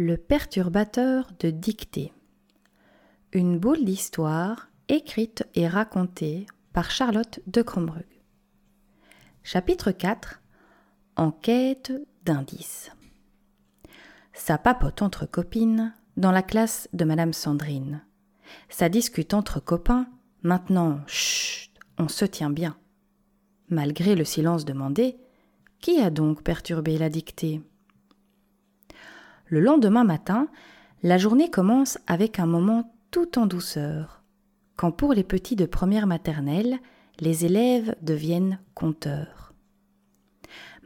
Le perturbateur de dictée. Une boule d'histoire écrite et racontée par Charlotte de Crombrug. Chapitre 4 Enquête d'indices. Ça papote entre copines dans la classe de Madame Sandrine. Ça discute entre copains. Maintenant, chut, on se tient bien. Malgré le silence demandé, qui a donc perturbé la dictée? Le lendemain matin, la journée commence avec un moment tout en douceur, quand pour les petits de première maternelle, les élèves deviennent conteurs.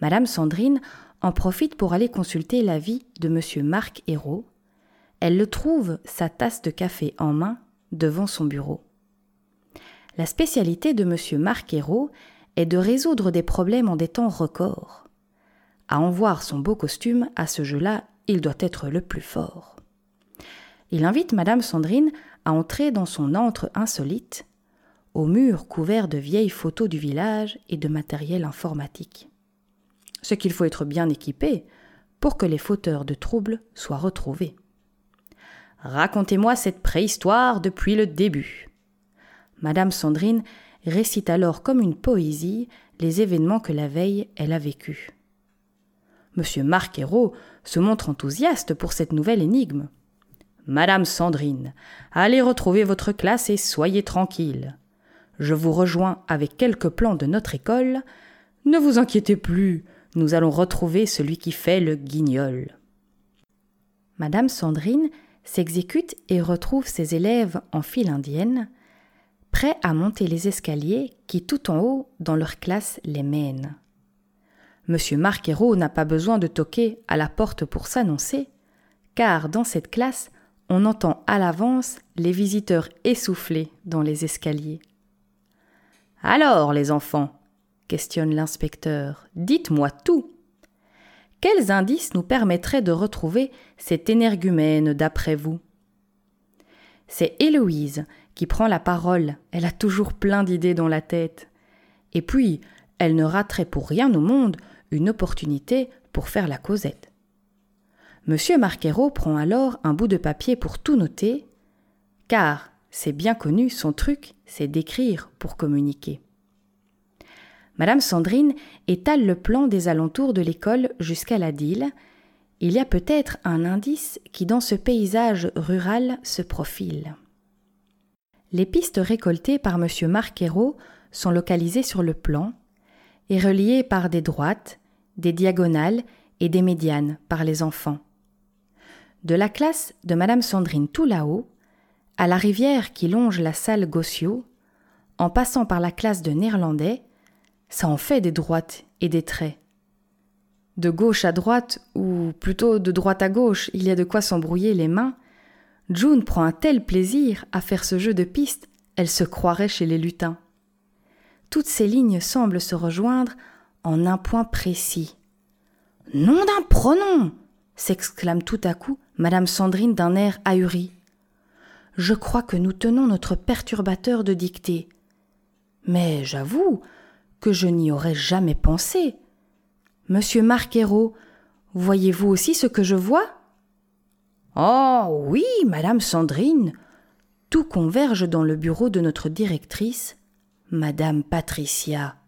Madame Sandrine en profite pour aller consulter l'avis de monsieur Marc Hérault. Elle le trouve, sa tasse de café en main, devant son bureau. La spécialité de monsieur Marc Hérault est de résoudre des problèmes en des temps records. À en voir son beau costume, à ce jeu-là, il doit être le plus fort. Il invite Madame Sandrine à entrer dans son antre insolite, au mur couvert de vieilles photos du village et de matériel informatique. Ce qu'il faut être bien équipé pour que les fauteurs de troubles soient retrouvés. Racontez-moi cette préhistoire depuis le début. Madame Sandrine récite alors comme une poésie les événements que la veille elle a vécus. Monsieur Marc se montre enthousiaste pour cette nouvelle énigme. Madame Sandrine, allez retrouver votre classe et soyez tranquille. Je vous rejoins avec quelques plans de notre école. Ne vous inquiétez plus, nous allons retrouver celui qui fait le guignol. Madame Sandrine s'exécute et retrouve ses élèves en file indienne, prêts à monter les escaliers qui tout en haut dans leur classe les mènent. Monsieur Marquero n'a pas besoin de toquer à la porte pour s'annoncer, car dans cette classe, on entend à l'avance les visiteurs essoufflés dans les escaliers. Alors, les enfants, questionne l'inspecteur, dites-moi tout. Quels indices nous permettraient de retrouver cet énergumène d'après vous? C'est Héloïse qui prend la parole, elle a toujours plein d'idées dans la tête. Et puis, elle ne raterait pour rien au monde une opportunité pour faire la causette. Monsieur Marquero prend alors un bout de papier pour tout noter, car, c'est bien connu, son truc, c'est d'écrire pour communiquer. Madame Sandrine étale le plan des alentours de l'école jusqu'à la dille. Il y a peut-être un indice qui dans ce paysage rural se profile. Les pistes récoltées par monsieur Marquero sont localisées sur le plan et reliées par des droites, des diagonales et des médianes par les enfants. De la classe de Madame Sandrine tout là-haut, à la rivière qui longe la salle Gossio, en passant par la classe de néerlandais, ça en fait des droites et des traits. De gauche à droite, ou plutôt de droite à gauche, il y a de quoi s'embrouiller les mains. June prend un tel plaisir à faire ce jeu de piste, elle se croirait chez les lutins. Toutes ces lignes semblent se rejoindre en un point précis. Nom d'un pronom s'exclame tout à coup Madame Sandrine d'un air ahuri. Je crois que nous tenons notre perturbateur de dictée. Mais j'avoue que je n'y aurais jamais pensé. Monsieur Marquero, voyez-vous aussi ce que je vois? Oh oui, Madame Sandrine. Tout converge dans le bureau de notre directrice, Madame Patricia.